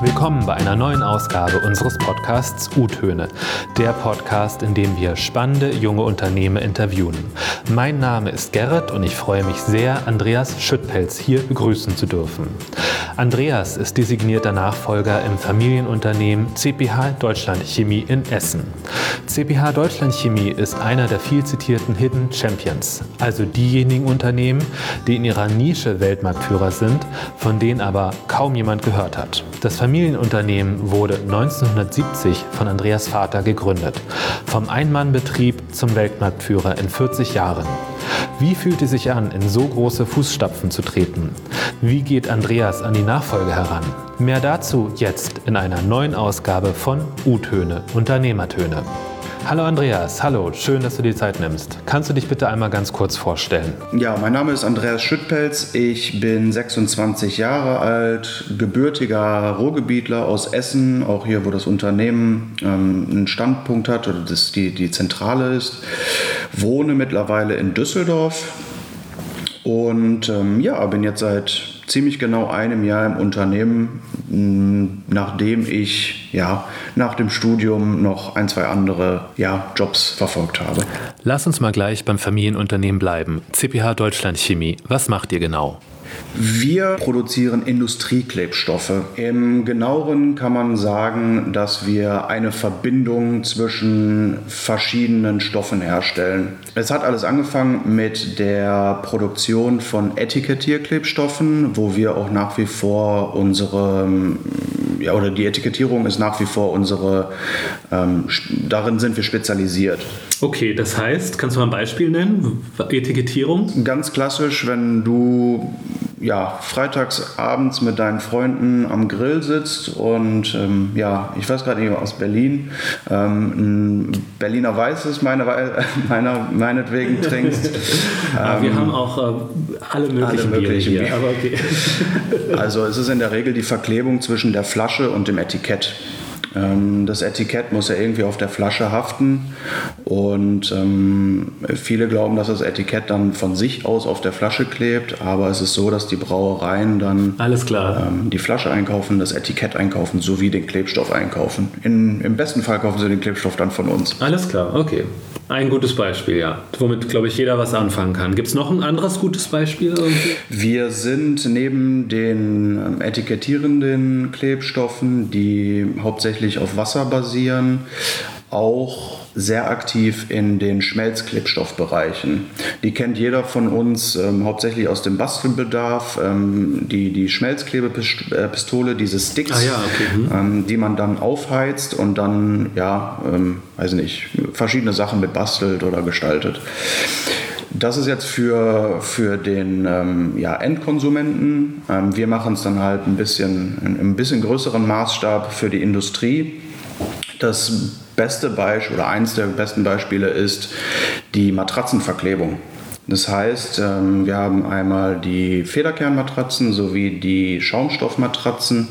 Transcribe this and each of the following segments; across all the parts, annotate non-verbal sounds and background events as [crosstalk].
Willkommen bei einer neuen Ausgabe unseres Podcasts U-Töne, der Podcast, in dem wir spannende junge Unternehmen interviewen. Mein Name ist Gerrit und ich freue mich sehr, Andreas Schüttpelz hier begrüßen zu dürfen. Andreas ist designierter Nachfolger im Familienunternehmen CPH Deutschland Chemie in Essen. CPH Deutschland Chemie ist einer der viel zitierten Hidden Champions, also diejenigen Unternehmen, die in ihrer Nische Weltmarktführer sind, von denen aber kaum jemand gehört hat. Das Familienunternehmen wurde 1970 von Andreas Vater gegründet. Vom Einmannbetrieb zum Weltmarktführer in 40 Jahren. Wie fühlt es sich an, in so große Fußstapfen zu treten? Wie geht Andreas an die Nachfolge heran? Mehr dazu jetzt in einer neuen Ausgabe von U-Töne, Unternehmertöne. Hallo Andreas, hallo, schön, dass du die Zeit nimmst. Kannst du dich bitte einmal ganz kurz vorstellen? Ja, mein Name ist Andreas Schüttpelz, ich bin 26 Jahre alt, gebürtiger Ruhrgebietler aus Essen, auch hier, wo das Unternehmen ähm, einen Standpunkt hat oder das die, die Zentrale ist. Wohne mittlerweile in Düsseldorf und ähm, ja, bin jetzt seit ziemlich genau einem Jahr im Unternehmen, nachdem ich ja nach dem Studium noch ein, zwei andere ja, Jobs verfolgt habe. Lass uns mal gleich beim Familienunternehmen bleiben. CPH Deutschland Chemie. Was macht ihr genau? Wir produzieren Industrieklebstoffe. Im genaueren kann man sagen, dass wir eine Verbindung zwischen verschiedenen Stoffen herstellen. Es hat alles angefangen mit der Produktion von Etikettierklebstoffen, wo wir auch nach wie vor unsere, ja, oder die Etikettierung ist nach wie vor unsere, ähm, darin sind wir spezialisiert. Okay, das heißt, kannst du mal ein Beispiel nennen? Etikettierung? Ganz klassisch, wenn du ja, freitags abends mit deinen Freunden am Grill sitzt und ähm, ja, ich weiß gerade nicht aus Berlin, ähm, ein Berliner Weißes meine, [laughs] meiner, meinetwegen trinkst. [laughs] ähm, wir haben auch äh, alle möglichen, alle möglichen Bier hier, aber okay. [laughs] also es ist in der Regel die Verklebung zwischen der Flasche und dem Etikett. Ähm, das Etikett muss ja irgendwie auf der Flasche haften und ähm, viele glauben, dass das Etikett dann von sich aus auf der Flasche klebt, aber es ist so, dass die Brauereien dann Alles klar. Ähm, die Flasche einkaufen, das Etikett einkaufen sowie den Klebstoff einkaufen. In, Im besten Fall kaufen sie den Klebstoff dann von uns. Alles klar, okay. Ein gutes Beispiel, ja. Womit, glaube ich, jeder was anfangen kann. Gibt es noch ein anderes gutes Beispiel? Irgendwie? Wir sind neben den ähm, etikettierenden Klebstoffen, die hauptsächlich auf Wasser basieren, auch sehr aktiv in den Schmelzklebstoffbereichen. Die kennt jeder von uns ähm, hauptsächlich aus dem Bastelbedarf. Ähm, die, die Schmelzklebepistole, diese Sticks, ah, ja, okay. mhm. ähm, die man dann aufheizt und dann, ja, ähm, weiß nicht, verschiedene Sachen mit bastelt oder gestaltet. Das ist jetzt für, für den ähm, ja, Endkonsumenten. Ähm, wir machen es dann halt ein bisschen, in ein bisschen größeren Maßstab für die Industrie. Das beste Beispiel oder eines der besten Beispiele ist die Matratzenverklebung. Das heißt, ähm, wir haben einmal die Federkernmatratzen sowie die Schaumstoffmatratzen,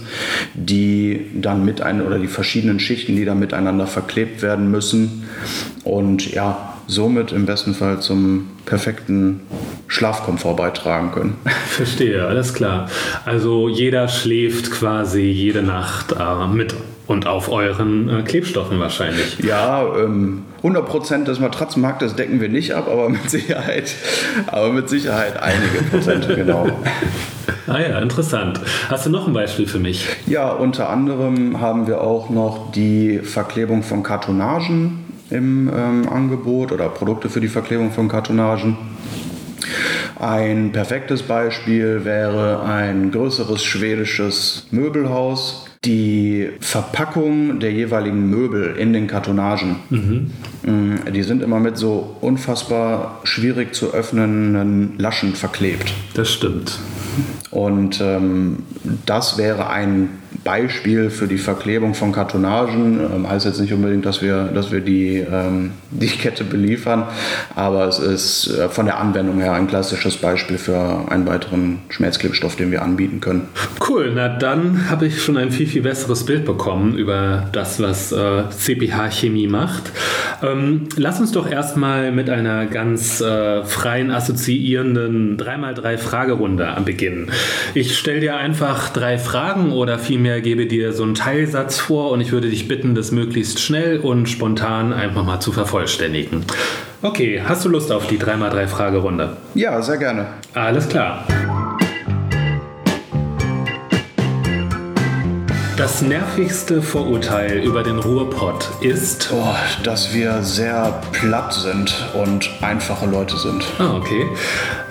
die dann mit ein oder die verschiedenen Schichten, die dann miteinander verklebt werden müssen und ja, somit im besten Fall zum perfekten Schlafkomfort beitragen können. [laughs] Verstehe, alles klar. Also jeder schläft quasi jede Nacht äh, mit und auf euren äh, Klebstoffen wahrscheinlich. Ja, ähm, 100% des Matratzenmarktes decken wir nicht ab, aber mit Sicherheit, aber mit Sicherheit einige Prozent, [laughs] genau. Ah ja, interessant. Hast du noch ein Beispiel für mich? Ja, unter anderem haben wir auch noch die Verklebung von Kartonagen im ähm, Angebot oder Produkte für die Verklebung von Kartonagen. Ein perfektes Beispiel wäre ein größeres schwedisches Möbelhaus, die Verpackung der jeweiligen Möbel in den Kartonagen. Mhm. Die sind immer mit so unfassbar schwierig zu öffnenden Laschen verklebt. Das stimmt. Und ähm, das wäre ein Beispiel für die Verklebung von Kartonagen. Ähm, heißt jetzt nicht unbedingt, dass wir, dass wir die, ähm, [laughs] die Kette beliefern, aber es ist äh, von der Anwendung her ein klassisches Beispiel für einen weiteren Schmelzklebstoff, den wir anbieten können. Cool, na dann habe ich schon ein viel, viel besseres Bild bekommen über das, was äh, CPH Chemie macht. Ähm, lass uns doch erstmal mit einer ganz äh, freien, assoziierenden 3x3 Fragerunde beginnen. Ich stelle dir einfach drei Fragen oder vielmehr gebe dir so einen Teilsatz vor und ich würde dich bitten, das möglichst schnell und spontan einfach mal zu vervollständigen. Okay, hast du Lust auf die 3x3-Fragerunde? Ja, sehr gerne. Alles klar. Das nervigste Vorurteil über den Ruhrpott ist. Oh, dass wir sehr platt sind und einfache Leute sind. Ah, okay.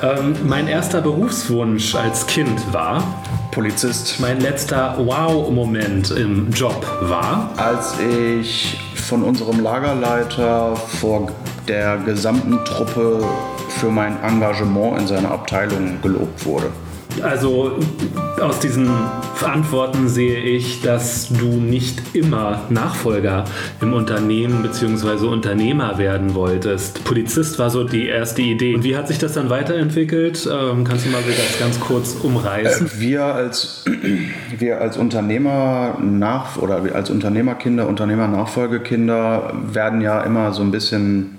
Ähm, mein erster Berufswunsch als Kind war. Polizist. Mein letzter Wow-Moment im Job war. Als ich von unserem Lagerleiter vor der gesamten Truppe für mein Engagement in seiner Abteilung gelobt wurde. Also aus diesen Antworten sehe ich, dass du nicht immer Nachfolger im Unternehmen bzw. Unternehmer werden wolltest. Polizist war so die erste Idee. Und wie hat sich das dann weiterentwickelt? Ähm, kannst du mal das ganz kurz umreißen? Äh, wir als, [clears throat] wir als Unternehmer nach oder als Unternehmerkinder, Unternehmernachfolgekinder werden ja immer so ein bisschen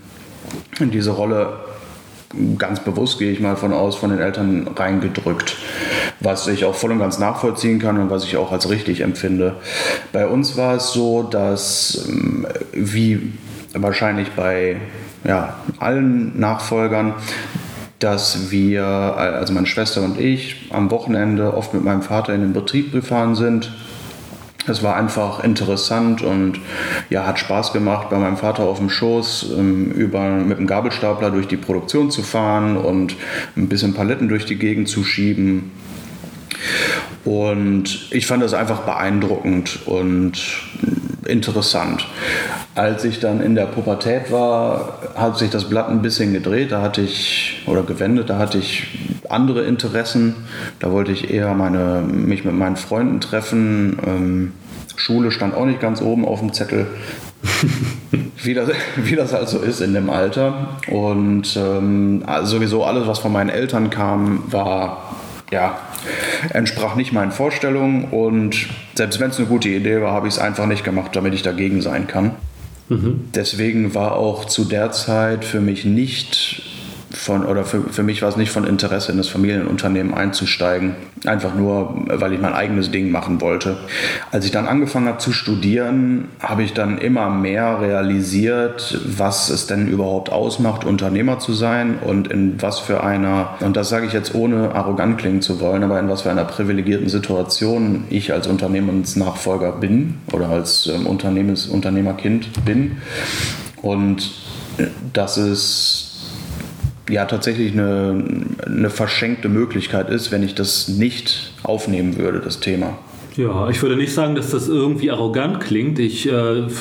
in diese Rolle ganz bewusst, gehe ich mal von aus, von den Eltern reingedrückt. Was ich auch voll und ganz nachvollziehen kann und was ich auch als richtig empfinde. Bei uns war es so, dass ähm, wie wahrscheinlich bei ja, allen Nachfolgern, dass wir, also meine Schwester und ich, am Wochenende oft mit meinem Vater in den Betrieb gefahren sind es war einfach interessant und ja, hat Spaß gemacht, bei meinem Vater auf dem Schoß ähm, über, mit dem Gabelstapler durch die Produktion zu fahren und ein bisschen Paletten durch die Gegend zu schieben. Und ich fand das einfach beeindruckend und interessant. Als ich dann in der Pubertät war, hat sich das Blatt ein bisschen gedreht, da hatte ich, oder gewendet, da hatte ich andere Interessen. Da wollte ich eher meine, mich mit meinen Freunden treffen. Ähm, Schule stand auch nicht ganz oben auf dem Zettel. [laughs] wie, das, wie das also ist in dem Alter. Und ähm, also sowieso alles, was von meinen Eltern kam, war ja, entsprach nicht meinen Vorstellungen und selbst wenn es eine gute Idee war, habe ich es einfach nicht gemacht, damit ich dagegen sein kann. Mhm. Deswegen war auch zu der Zeit für mich nicht von, oder für, für mich war es nicht von Interesse, in das Familienunternehmen einzusteigen. Einfach nur, weil ich mein eigenes Ding machen wollte. Als ich dann angefangen habe zu studieren, habe ich dann immer mehr realisiert, was es denn überhaupt ausmacht, Unternehmer zu sein und in was für einer, und das sage ich jetzt ohne arrogant klingen zu wollen, aber in was für einer privilegierten Situation ich als Unternehmensnachfolger bin oder als ähm, Unternehmens, Unternehmerkind bin. Und das ist ja tatsächlich eine, eine verschenkte Möglichkeit ist, wenn ich das nicht aufnehmen würde, das Thema. Ja, ich würde nicht sagen, dass das irgendwie arrogant klingt. Ich äh,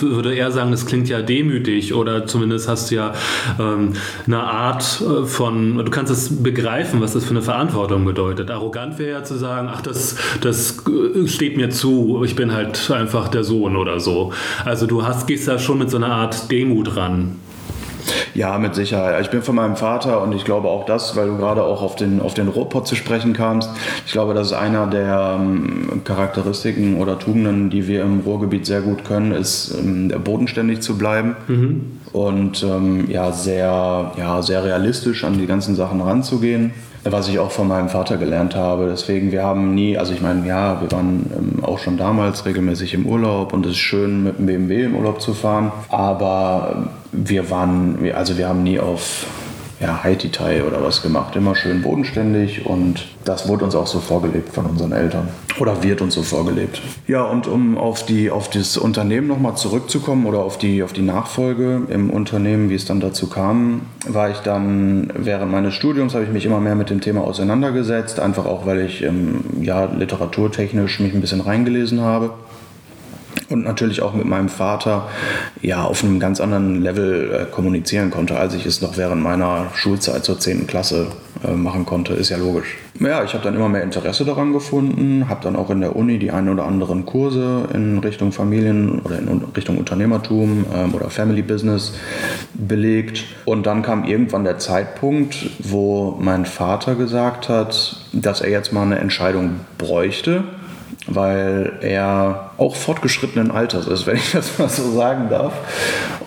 würde eher sagen, das klingt ja demütig oder zumindest hast du ja ähm, eine Art äh, von, du kannst es begreifen, was das für eine Verantwortung bedeutet. Arrogant wäre ja zu sagen, ach, das, das äh, steht mir zu, ich bin halt einfach der Sohn oder so. Also du hast, gehst da schon mit so einer Art Demut ran. Ja, mit Sicherheit. Ich bin von meinem Vater und ich glaube auch das, weil du gerade auch auf den, auf den Ruhrpott zu sprechen kamst. Ich glaube, das ist einer der ähm, Charakteristiken oder Tugenden, die wir im Ruhrgebiet sehr gut können, ist ähm, bodenständig zu bleiben mhm. und ähm, ja, sehr, ja, sehr realistisch an die ganzen Sachen ranzugehen was ich auch von meinem Vater gelernt habe. Deswegen, wir haben nie, also ich meine, ja, wir waren ähm, auch schon damals regelmäßig im Urlaub und es ist schön, mit dem BMW im Urlaub zu fahren. Aber wir waren, also wir haben nie auf ja, Haiti-Tai oder was gemacht. Immer schön bodenständig und das wurde uns auch so vorgelebt von unseren Eltern. Oder wird uns so vorgelebt. Ja, und um auf, die, auf das Unternehmen nochmal zurückzukommen oder auf die, auf die Nachfolge im Unternehmen, wie es dann dazu kam, war ich dann während meines Studiums, habe ich mich immer mehr mit dem Thema auseinandergesetzt. Einfach auch, weil ich ähm, ja, literaturtechnisch mich ein bisschen reingelesen habe und natürlich auch mit meinem Vater ja auf einem ganz anderen Level äh, kommunizieren konnte, als ich es noch während meiner Schulzeit zur 10. Klasse äh, machen konnte, ist ja logisch. Ja, ich habe dann immer mehr Interesse daran gefunden, habe dann auch in der Uni die ein oder anderen Kurse in Richtung Familien oder in Richtung Unternehmertum ähm, oder Family Business belegt. Und dann kam irgendwann der Zeitpunkt, wo mein Vater gesagt hat, dass er jetzt mal eine Entscheidung bräuchte weil er auch fortgeschrittenen Alters ist, [laughs] wenn ich das mal so sagen darf.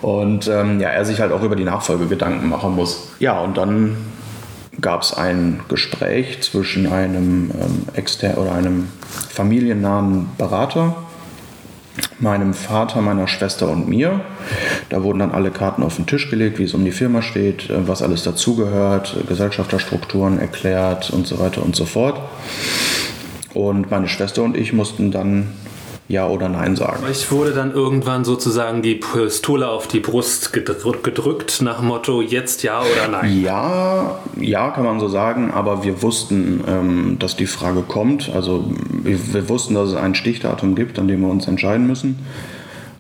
Und ähm, ja, er sich halt auch über die Nachfolge Gedanken machen muss. Ja, und dann gab es ein Gespräch zwischen einem ähm, exter oder einem familiennahen Berater, meinem Vater, meiner Schwester und mir. Da wurden dann alle Karten auf den Tisch gelegt, wie es um die Firma steht, äh, was alles dazugehört, Gesellschafterstrukturen erklärt und so weiter und so fort. Und meine Schwester und ich mussten dann ja oder Nein sagen. Ich wurde dann irgendwann sozusagen die Pistole auf die Brust gedrückt nach dem Motto jetzt ja oder nein. Ja, ja, kann man so sagen, aber wir wussten, ähm, dass die Frage kommt. Also wir, wir wussten, dass es ein Stichdatum gibt, an dem wir uns entscheiden müssen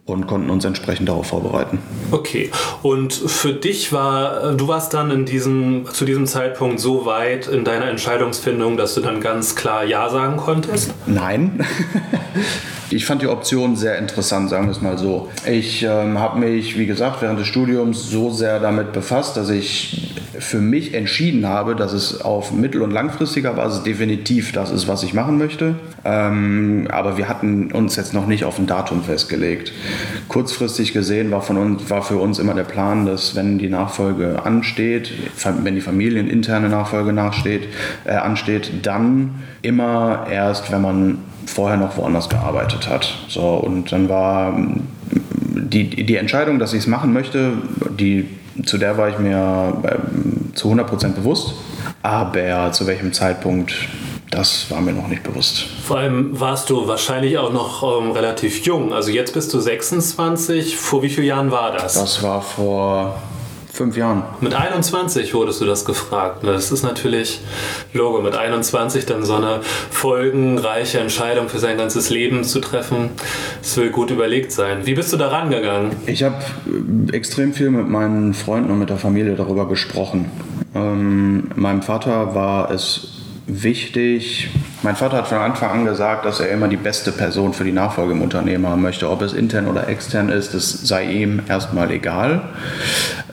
und konnten uns entsprechend darauf vorbereiten. Okay, und für dich war, du warst dann in diesem, zu diesem Zeitpunkt so weit in deiner Entscheidungsfindung, dass du dann ganz klar Ja sagen konntest? Nein. [laughs] Ich fand die Option sehr interessant, sagen wir es mal so. Ich ähm, habe mich, wie gesagt, während des Studiums so sehr damit befasst, dass ich für mich entschieden habe, dass es auf mittel- und langfristiger Basis definitiv das ist, was ich machen möchte. Ähm, aber wir hatten uns jetzt noch nicht auf ein Datum festgelegt. Kurzfristig gesehen war, von uns, war für uns immer der Plan, dass wenn die Nachfolge ansteht, wenn die familieninterne Nachfolge nachsteht, äh, ansteht, dann immer erst, wenn man vorher noch woanders gearbeitet hat. So, und dann war ähm, die, die Entscheidung, dass ich es machen möchte, die, zu der war ich mir ähm, zu 100% bewusst. Aber zu welchem Zeitpunkt, das war mir noch nicht bewusst. Vor allem warst du wahrscheinlich auch noch ähm, relativ jung. Also jetzt bist du 26. Vor wie vielen Jahren war das? Das war vor fünf Jahren. Mit 21 wurdest du das gefragt. Das ist natürlich Logo, mit 21 dann so eine folgenreiche Entscheidung für sein ganzes Leben zu treffen. Das will gut überlegt sein. Wie bist du da rangegangen? Ich habe extrem viel mit meinen Freunden und mit der Familie darüber gesprochen. Ähm, meinem Vater war es wichtig. Mein Vater hat von Anfang an gesagt, dass er immer die beste Person für die Nachfolge im Unternehmen haben möchte. Ob es intern oder extern ist, das sei ihm erstmal egal.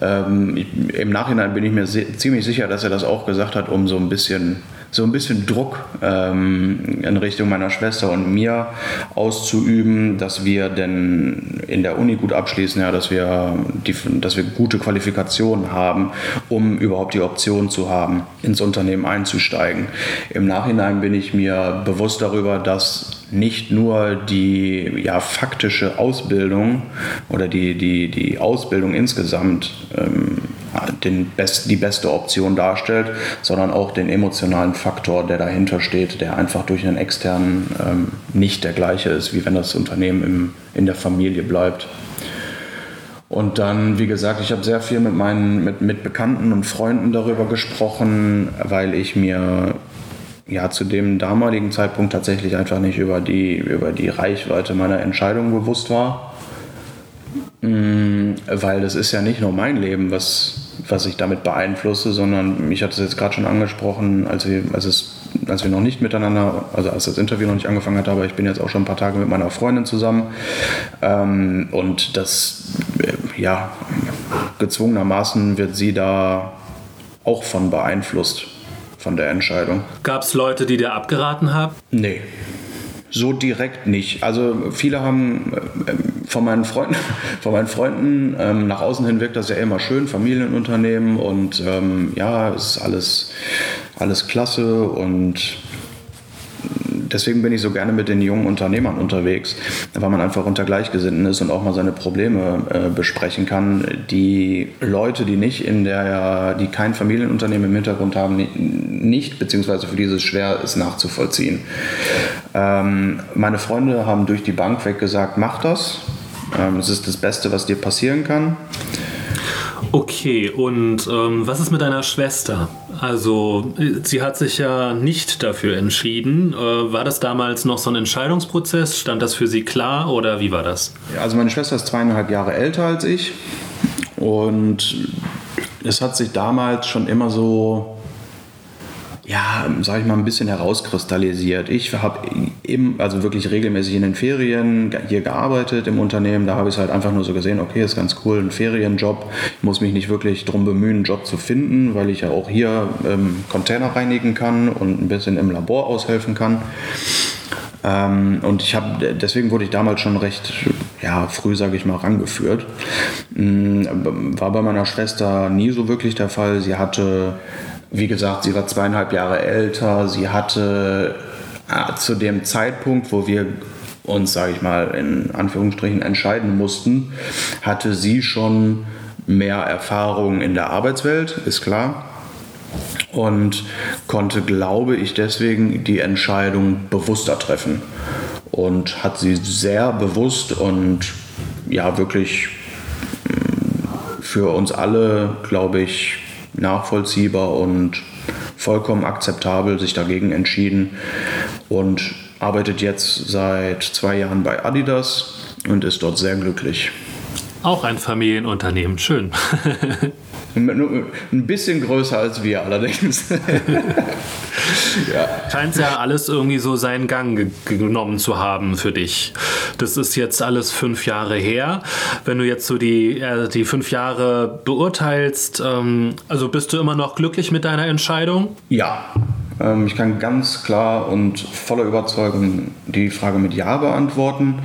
Ähm, Im Nachhinein bin ich mir ziemlich sicher, dass er das auch gesagt hat, um so ein bisschen so ein bisschen Druck ähm, in Richtung meiner Schwester und mir auszuüben, dass wir denn in der Uni gut abschließen, ja, dass wir, die, dass wir gute Qualifikationen haben, um überhaupt die Option zu haben, ins Unternehmen einzusteigen. Im Nachhinein bin ich mir bewusst darüber, dass nicht nur die ja, faktische Ausbildung oder die, die, die Ausbildung insgesamt ähm, den best, die beste Option darstellt, sondern auch den emotionalen Faktor, der dahinter steht, der einfach durch einen externen ähm, nicht der gleiche ist, wie wenn das Unternehmen im, in der Familie bleibt. Und dann, wie gesagt, ich habe sehr viel mit meinen mit, mit Bekannten und Freunden darüber gesprochen, weil ich mir ja zu dem damaligen Zeitpunkt tatsächlich einfach nicht über die, über die Reichweite meiner Entscheidung bewusst war. Mm, weil das ist ja nicht nur mein Leben, was, was ich damit beeinflusse, sondern mich hat es jetzt gerade schon angesprochen, als wir, als, es, als wir noch nicht miteinander, also als das Interview noch nicht angefangen hat, aber ich bin jetzt auch schon ein paar Tage mit meiner Freundin zusammen ähm, und das, äh, ja, gezwungenermaßen wird sie da auch von beeinflusst, von der Entscheidung. Gab es Leute, die dir abgeraten haben? Nee. So direkt nicht. Also viele haben äh, von meinen Freunden, [laughs] von meinen Freunden ähm, nach außen hin wirkt das ja immer schön, Familienunternehmen und ähm, ja, ist alles, alles klasse und deswegen bin ich so gerne mit den jungen Unternehmern unterwegs, weil man einfach unter Gleichgesinnten ist und auch mal seine Probleme äh, besprechen kann. Die Leute, die nicht in der, die kein Familienunternehmen im Hintergrund haben, nicht, beziehungsweise für dieses schwer ist nachzuvollziehen. Ähm, meine Freunde haben durch die Bank weg gesagt, mach das. Ähm, es ist das Beste, was dir passieren kann. Okay, und ähm, was ist mit deiner Schwester? Also, sie hat sich ja nicht dafür entschieden. Äh, war das damals noch so ein Entscheidungsprozess? Stand das für sie klar oder wie war das? Also, meine Schwester ist zweieinhalb Jahre älter als ich und es hat sich damals schon immer so ja, sage ich mal, ein bisschen herauskristallisiert. Ich habe eben, also wirklich regelmäßig in den Ferien hier gearbeitet im Unternehmen. Da habe ich es halt einfach nur so gesehen, okay, ist ganz cool, ein Ferienjob. Ich muss mich nicht wirklich darum bemühen, einen Job zu finden, weil ich ja auch hier ähm, Container reinigen kann und ein bisschen im Labor aushelfen kann. Ähm, und ich habe, deswegen wurde ich damals schon recht, ja, früh, sage ich mal, rangeführt. Ähm, war bei meiner Schwester nie so wirklich der Fall. Sie hatte wie gesagt, sie war zweieinhalb Jahre älter. Sie hatte äh, zu dem Zeitpunkt, wo wir uns, sage ich mal, in Anführungsstrichen entscheiden mussten, hatte sie schon mehr Erfahrung in der Arbeitswelt, ist klar. Und konnte, glaube ich, deswegen die Entscheidung bewusster treffen. Und hat sie sehr bewusst und ja, wirklich mm, für uns alle, glaube ich, nachvollziehbar und vollkommen akzeptabel sich dagegen entschieden und arbeitet jetzt seit zwei Jahren bei Adidas und ist dort sehr glücklich. Auch ein Familienunternehmen, schön. [laughs] Ein bisschen größer als wir allerdings. [laughs] [laughs] ja. Scheint ja alles irgendwie so seinen Gang ge genommen zu haben für dich. Das ist jetzt alles fünf Jahre her. Wenn du jetzt so die, äh, die fünf Jahre beurteilst, ähm, also bist du immer noch glücklich mit deiner Entscheidung? Ja, ähm, ich kann ganz klar und voller Überzeugung die Frage mit Ja beantworten.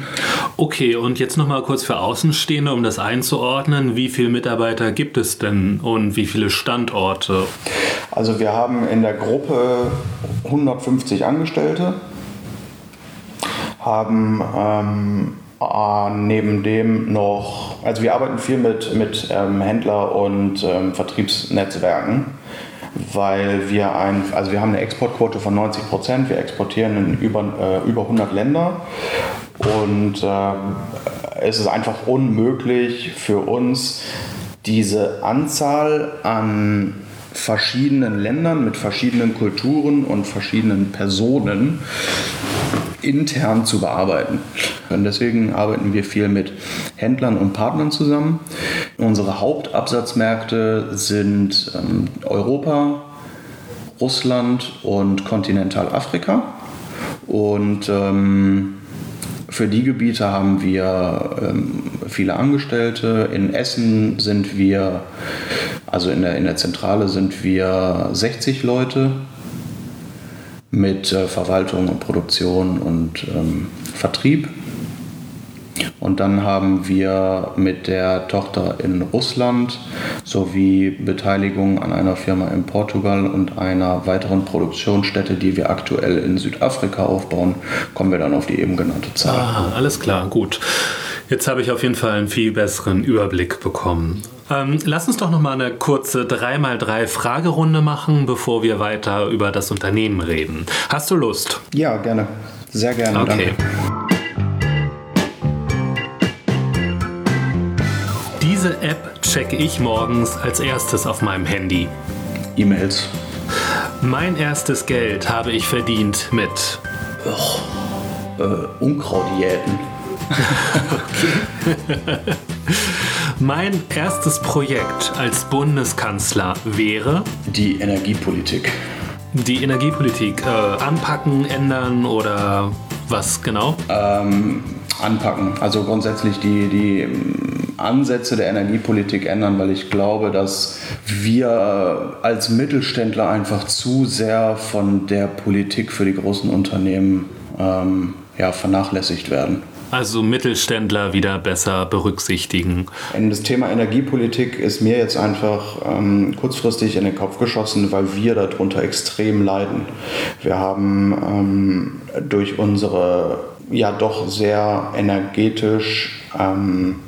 Okay, und jetzt nochmal kurz für Außenstehende, um das einzuordnen. Wie viele Mitarbeiter gibt es denn und wie viele Standorte? Also wir haben in der Gruppe 150 Angestellte, haben ähm, äh, neben dem noch, also wir arbeiten viel mit, mit ähm, Händler und ähm, Vertriebsnetzwerken weil wir ein, also wir haben eine Exportquote von 90 Prozent, wir exportieren in über, äh, über 100 Länder und äh, es ist einfach unmöglich für uns, diese Anzahl an verschiedenen Ländern mit verschiedenen Kulturen und verschiedenen Personen intern zu bearbeiten. Und deswegen arbeiten wir viel mit Händlern und Partnern zusammen. Unsere Hauptabsatzmärkte sind ähm, Europa, Russland und Kontinentalafrika. Und ähm, für die Gebiete haben wir ähm, viele Angestellte. In Essen sind wir, also in der, in der Zentrale sind wir 60 Leute mit äh, Verwaltung und Produktion und ähm, Vertrieb. Und dann haben wir mit der Tochter in Russland sowie Beteiligung an einer Firma in Portugal und einer weiteren Produktionsstätte, die wir aktuell in Südafrika aufbauen, kommen wir dann auf die eben genannte Zahl. Ah, alles klar, gut. Jetzt habe ich auf jeden Fall einen viel besseren Überblick bekommen. Ähm, lass uns doch noch mal eine kurze 3x3 Fragerunde machen, bevor wir weiter über das Unternehmen reden. Hast du Lust? Ja, gerne. Sehr gerne. Okay. Danke. Diese App checke ich morgens als erstes auf meinem Handy. E-Mails. Mein erstes Geld habe ich verdient mit oh, äh, Unkrautjäten. [laughs] Mein erstes Projekt als Bundeskanzler wäre die Energiepolitik. Die Energiepolitik äh, anpacken, ändern oder was genau? Ähm, anpacken. Also grundsätzlich die, die ähm, Ansätze der Energiepolitik ändern, weil ich glaube, dass wir als Mittelständler einfach zu sehr von der Politik für die großen Unternehmen ähm, ja, vernachlässigt werden. Also Mittelständler wieder besser berücksichtigen. Das Thema Energiepolitik ist mir jetzt einfach ähm, kurzfristig in den Kopf geschossen, weil wir darunter extrem leiden. Wir haben ähm, durch unsere ja doch sehr energetisch ähm,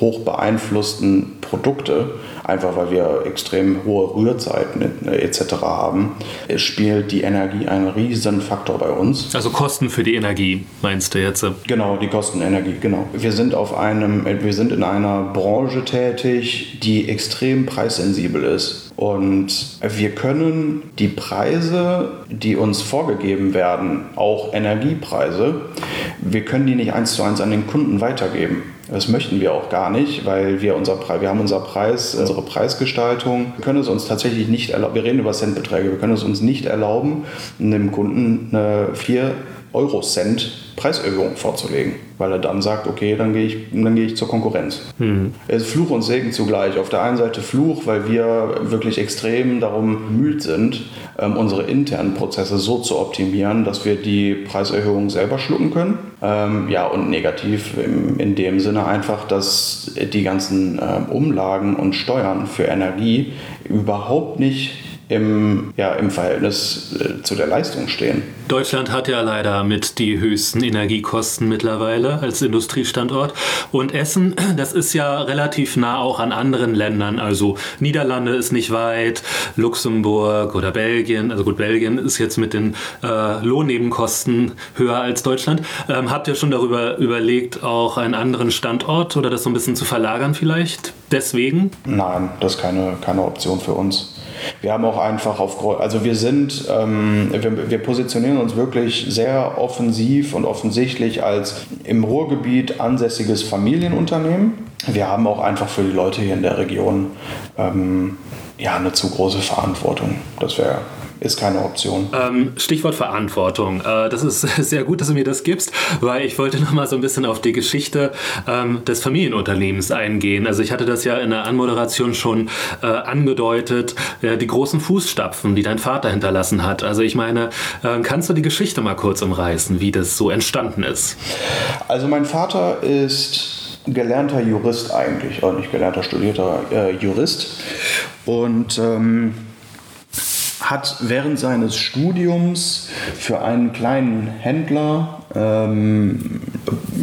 hoch beeinflussten Produkte einfach weil wir extrem hohe Rührzeiten etc. haben, spielt die Energie einen riesen Faktor bei uns. Also Kosten für die Energie, meinst du jetzt? Genau, die Kostenenergie, genau. Wir sind auf einem, wir sind in einer Branche tätig, die extrem preissensibel ist. Und wir können die Preise, die uns vorgegeben werden, auch Energiepreise, wir können die nicht eins zu eins an den Kunden weitergeben. Das möchten wir auch gar nicht, weil wir, unser wir haben unser Preis, unsere Preisgestaltung. Wir können es uns tatsächlich nicht erlauben, wir reden über Centbeträge, wir können es uns nicht erlauben, einem Kunden eine 4 Euro Cent Preiserhöhung vorzulegen, weil er dann sagt, okay, dann gehe ich, dann gehe ich zur Konkurrenz. Mhm. Es ist Fluch und Segen zugleich. Auf der einen Seite Fluch, weil wir wirklich extrem darum bemüht sind, ähm, unsere internen Prozesse so zu optimieren, dass wir die Preiserhöhung selber schlucken können. Ähm, ja, und negativ in dem Sinne einfach, dass die ganzen ähm, Umlagen und Steuern für Energie überhaupt nicht im, ja, im Verhältnis äh, zu der Leistung stehen. Deutschland hat ja leider mit die höchsten Energiekosten mittlerweile als Industriestandort. Und Essen, [clears throat] das ist ja relativ nah auch an anderen Ländern. Also Niederlande ist nicht weit, Luxemburg oder Belgien. Also gut, Belgien ist jetzt mit den äh, Lohnnebenkosten höher als Deutschland. Ähm, habt ihr schon darüber überlegt, auch einen anderen Standort oder das so ein bisschen zu verlagern vielleicht? Deswegen? Nein, das ist keine, keine Option für uns. Wir haben auch einfach auf, also wir sind, ähm, wir, wir, positionieren uns wirklich sehr offensiv und offensichtlich als im Ruhrgebiet ansässiges Familienunternehmen. Wir haben auch einfach für die Leute hier in der Region ähm, ja, eine zu große Verantwortung. Das wäre ist keine Option. Ähm, Stichwort Verantwortung. Äh, das ist [laughs] sehr gut, dass du mir das gibst, weil ich wollte noch mal so ein bisschen auf die Geschichte ähm, des Familienunternehmens eingehen. Also ich hatte das ja in der Anmoderation schon äh, angedeutet, äh, die großen Fußstapfen, die dein Vater hinterlassen hat. Also ich meine, äh, kannst du die Geschichte mal kurz umreißen, wie das so entstanden ist? Also mein Vater ist gelernter Jurist eigentlich, oder nicht gelernter, studierter äh, Jurist. Und ähm, hat während seines Studiums für einen kleinen Händler ähm,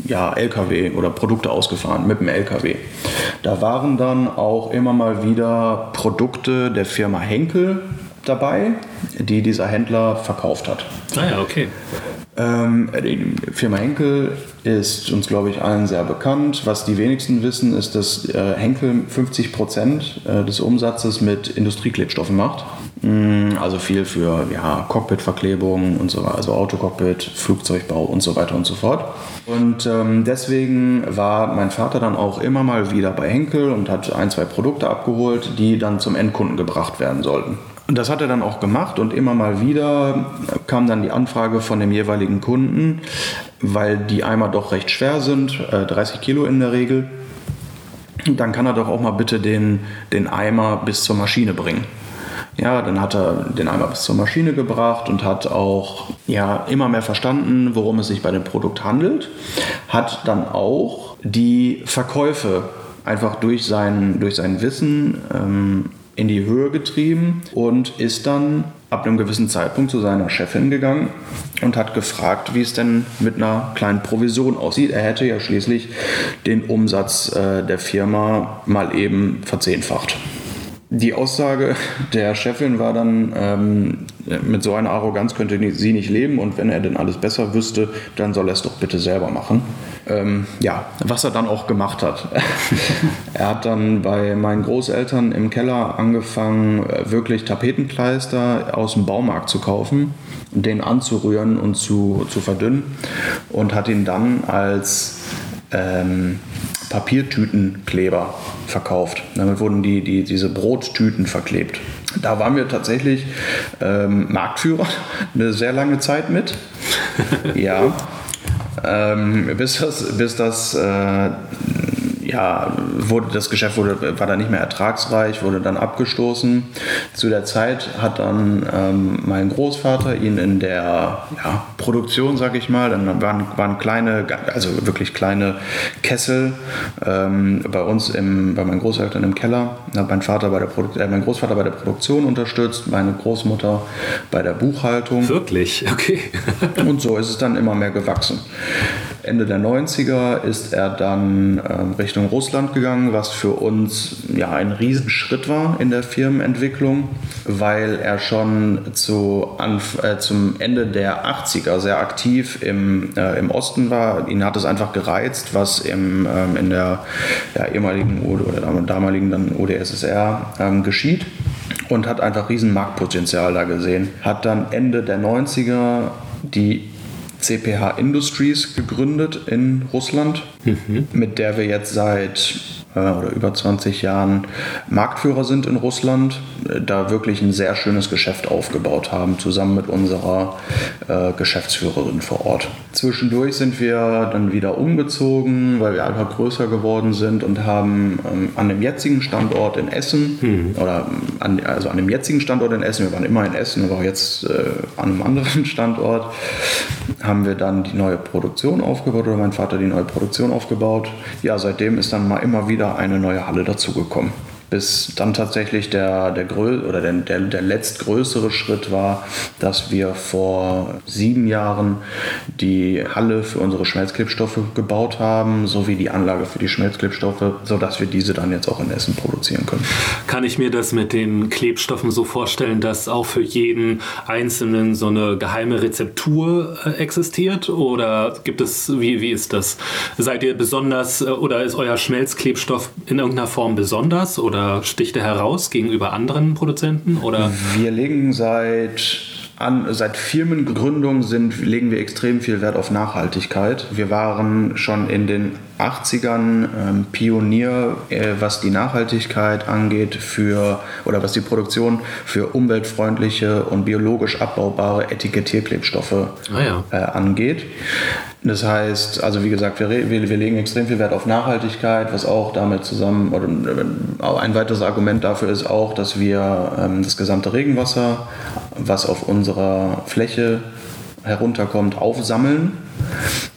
ja, LKW oder Produkte ausgefahren mit dem LKW. Da waren dann auch immer mal wieder Produkte der Firma Henkel dabei, die dieser Händler verkauft hat. Ah ja, okay. Ähm, die Firma Henkel ist uns, glaube ich, allen sehr bekannt. Was die wenigsten wissen, ist, dass äh, Henkel 50 Prozent äh, des Umsatzes mit Industrieklebstoffen macht. Mm, also viel für ja, Cockpitverklebung und so weiter, also Autocockpit, Flugzeugbau und so weiter und so fort. Und ähm, deswegen war mein Vater dann auch immer mal wieder bei Henkel und hat ein, zwei Produkte abgeholt, die dann zum Endkunden gebracht werden sollten. Und das hat er dann auch gemacht und immer mal wieder kam dann die Anfrage von dem jeweiligen Kunden, weil die Eimer doch recht schwer sind, 30 äh, Kilo in der Regel. Dann kann er doch auch mal bitte den, den Eimer bis zur Maschine bringen. Ja, dann hat er den Eimer bis zur Maschine gebracht und hat auch ja, immer mehr verstanden, worum es sich bei dem Produkt handelt. Hat dann auch die Verkäufe einfach durch sein, durch sein Wissen ähm, in die Höhe getrieben und ist dann ab einem gewissen Zeitpunkt zu seiner Chefin gegangen und hat gefragt, wie es denn mit einer kleinen Provision aussieht. Er hätte ja schließlich den Umsatz äh, der Firma mal eben verzehnfacht. Die Aussage der Chefin war dann, ähm, mit so einer Arroganz könnte sie nicht leben und wenn er denn alles besser wüsste, dann soll er es doch bitte selber machen. Ähm, ja, was er dann auch gemacht hat. [laughs] er hat dann bei meinen Großeltern im Keller angefangen, äh, wirklich Tapetenkleister aus dem Baumarkt zu kaufen, den anzurühren und zu, zu verdünnen und hat ihn dann als ähm, Papiertütenkleber verkauft. Damit wurden die, die, diese Brottüten verklebt. Da waren wir tatsächlich ähm, Marktführer [laughs] eine sehr lange Zeit mit. [laughs] ja. Ähm, bis das, bis das äh, ja, wurde, das Geschäft wurde, war dann nicht mehr ertragsreich, wurde dann abgestoßen. Zu der Zeit hat dann ähm, mein Großvater ihn in der ja, Produktion, sag ich mal, dann waren, waren kleine, also wirklich kleine Kessel ähm, bei uns, im, bei meinen Großeltern im Keller. Hat mein, Vater bei der Produ äh, mein Großvater bei der Produktion unterstützt, meine Großmutter bei der Buchhaltung. Wirklich? Okay. Und so ist es dann immer mehr gewachsen. Ende der 90er ist er dann ähm, Richtung Russland gegangen, was für uns ja ein Riesenschritt war in der Firmenentwicklung, weil er schon zu, äh, zum Ende der 80er sehr aktiv im, äh, im Osten war. Ihn hat es einfach gereizt, was im, ähm, in der ja, ehemaligen oder damaligen dann UdSSR ähm, geschieht und hat einfach riesen Marktpotenzial da gesehen. Hat dann Ende der 90er die CPH Industries gegründet in Russland, mhm. mit der wir jetzt seit oder über 20 Jahren Marktführer sind in Russland, äh, da wirklich ein sehr schönes Geschäft aufgebaut haben, zusammen mit unserer äh, Geschäftsführerin vor Ort. Zwischendurch sind wir dann wieder umgezogen, weil wir einfach größer geworden sind und haben ähm, an dem jetzigen Standort in Essen mhm. oder an, also an dem jetzigen Standort in Essen, wir waren immer in Essen, aber auch jetzt äh, an einem anderen [laughs] Standort, haben wir dann die neue Produktion aufgebaut oder mein Vater die neue Produktion aufgebaut. Ja, seitdem ist dann mal immer wieder eine neue Halle dazugekommen. Bis dann tatsächlich der, der, Grö oder der, der, der letztgrößere Schritt war, dass wir vor sieben Jahren die Halle für unsere Schmelzklebstoffe gebaut haben, sowie die Anlage für die Schmelzklebstoffe, sodass wir diese dann jetzt auch in Essen produzieren können. Kann ich mir das mit den Klebstoffen so vorstellen, dass auch für jeden Einzelnen so eine geheime Rezeptur äh, existiert? Oder gibt es, wie, wie ist das? Seid ihr besonders äh, oder ist euer Schmelzklebstoff in irgendeiner Form besonders oder sticht er heraus gegenüber anderen Produzenten? Oder? Wir legen seit an, seit Firmengründung sind, legen wir extrem viel Wert auf Nachhaltigkeit. Wir waren schon in den 80ern ähm, Pionier, äh, was die Nachhaltigkeit angeht für oder was die Produktion für umweltfreundliche und biologisch abbaubare Etikettierklebstoffe ah ja. äh, angeht. Das heißt, also wie gesagt, wir, wir, wir, legen extrem viel Wert auf Nachhaltigkeit, was auch damit zusammen, oder äh, ein weiteres Argument dafür ist auch, dass wir ähm, das gesamte Regenwasser, was auf unserer Fläche herunterkommt, aufsammeln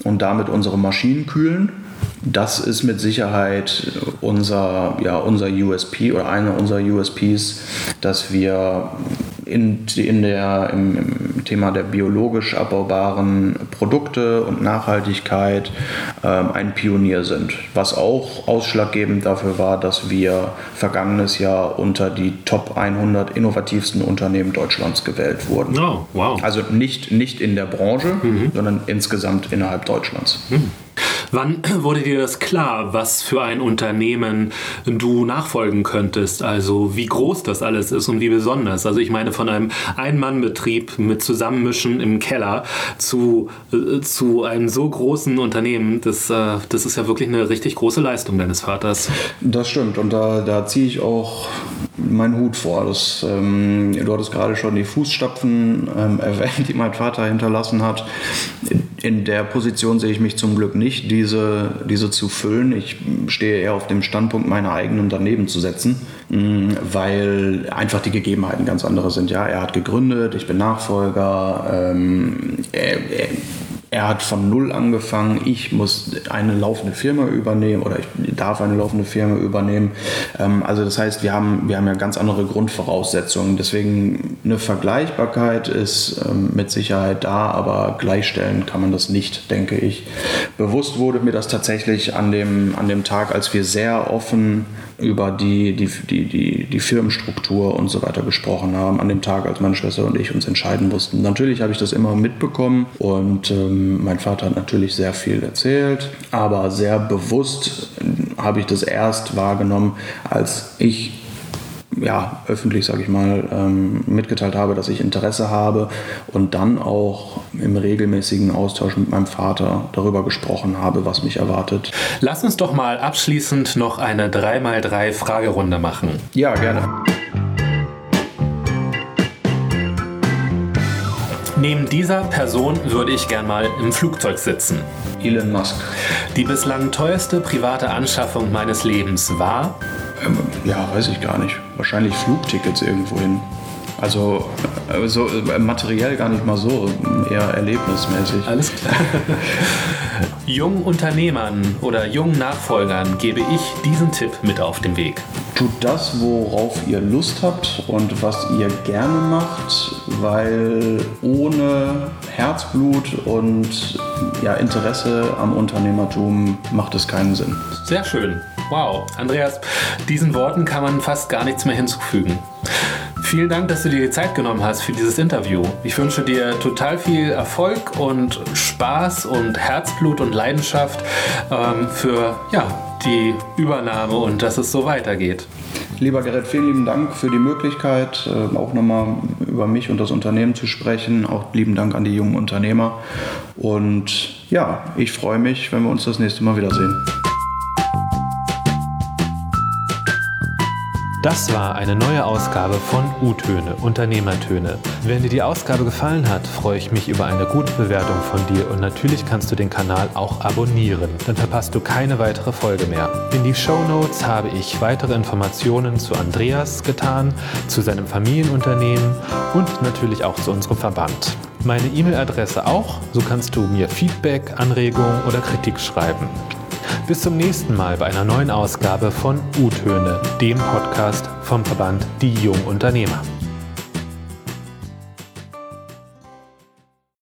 und damit unsere Maschinen kühlen das ist mit Sicherheit unser, ja, unser USP oder einer unserer USPs, dass wir in, in der, im, im Thema der biologisch abbaubaren Produkte und Nachhaltigkeit ähm, ein Pionier sind. Was auch ausschlaggebend dafür war, dass wir vergangenes Jahr unter die Top 100 innovativsten Unternehmen Deutschlands gewählt wurden. Oh, wow. Also nicht, nicht in der Branche, mhm. sondern insgesamt innerhalb Deutschlands. Mhm. Wann [clears throat] wurde dir das klar, was für ein Unternehmen du nachfolgen könntest? Also wie groß das alles ist und wie besonders? Also ich meine von einem Ein-Mann-Betrieb mit Zusammenmischen im Keller zu, äh, zu einem so großen Unternehmen, das, äh, das ist ja wirklich eine richtig große Leistung deines Vaters. Das stimmt und da, da ziehe ich auch meinen Hut vor. Das, ähm, du hattest gerade schon die Fußstapfen ähm, [laughs] erwähnt, die mein Vater hinterlassen hat. In der Position sehe ich mich zum Glück nicht, diese, diese zu füllen. Ich stehe eher auf dem Standpunkt, meine eigenen daneben zu setzen, mm, weil einfach die Gegebenheiten ganz andere sind. Ja, er hat gegründet, ich bin Nachfolger. Ähm, er, er, er hat von Null angefangen. Ich muss eine laufende Firma übernehmen oder ich darf eine laufende Firma übernehmen. Ähm, also das heißt, wir haben, wir haben ja ganz andere Grundvoraussetzungen. Deswegen eine Vergleichbarkeit ist ähm, mit Sicherheit da, aber gleichstellen kann man das nicht, denke ich. Bewusst wurde mir das tatsächlich an dem, an dem Tag, als wir sehr offen über die, die, die, die, die Firmenstruktur und so weiter gesprochen haben, an dem Tag, als meine Schwester und ich uns entscheiden mussten. Natürlich habe ich das immer mitbekommen und ähm, mein Vater hat natürlich sehr viel erzählt, aber sehr bewusst habe ich das erst wahrgenommen, als ich ja, öffentlich, sage ich mal, ähm, mitgeteilt habe, dass ich Interesse habe und dann auch im regelmäßigen Austausch mit meinem Vater darüber gesprochen habe, was mich erwartet. Lass uns doch mal abschließend noch eine 3x3 Fragerunde machen. Ja, gerne. Neben dieser Person würde ich gern mal im Flugzeug sitzen. Elon Musk. Die bislang teuerste private Anschaffung meines Lebens war? Ähm, ja, weiß ich gar nicht. Wahrscheinlich Flugtickets irgendwo hin. Also äh, so äh, materiell gar nicht mal so, eher erlebnismäßig. Alles klar. [laughs] jungen Unternehmern oder jungen Nachfolgern gebe ich diesen Tipp mit auf den Weg. Tut das, worauf ihr Lust habt und was ihr gerne macht, weil ohne Herzblut und ja, Interesse am Unternehmertum macht es keinen Sinn. Sehr schön. Wow, Andreas, diesen Worten kann man fast gar nichts mehr hinzufügen. Vielen Dank, dass du dir die Zeit genommen hast für dieses Interview. Ich wünsche dir total viel Erfolg und Spaß und Herzblut und Leidenschaft ähm, für ja, die Übernahme und dass es so weitergeht. Lieber Gerrit, vielen lieben Dank für die Möglichkeit, äh, auch nochmal über mich und das Unternehmen zu sprechen. Auch lieben Dank an die jungen Unternehmer. Und ja, ich freue mich, wenn wir uns das nächste Mal wiedersehen. Das war eine neue Ausgabe von U-Töne, Unternehmertöne. Wenn dir die Ausgabe gefallen hat, freue ich mich über eine gute Bewertung von dir und natürlich kannst du den Kanal auch abonnieren. Dann verpasst du keine weitere Folge mehr. In die Show Notes habe ich weitere Informationen zu Andreas getan, zu seinem Familienunternehmen und natürlich auch zu unserem Verband. Meine E-Mail-Adresse auch, so kannst du mir Feedback, Anregungen oder Kritik schreiben. Bis zum nächsten Mal bei einer neuen Ausgabe von U-Töne, dem Podcast vom Verband Die Jungunternehmer.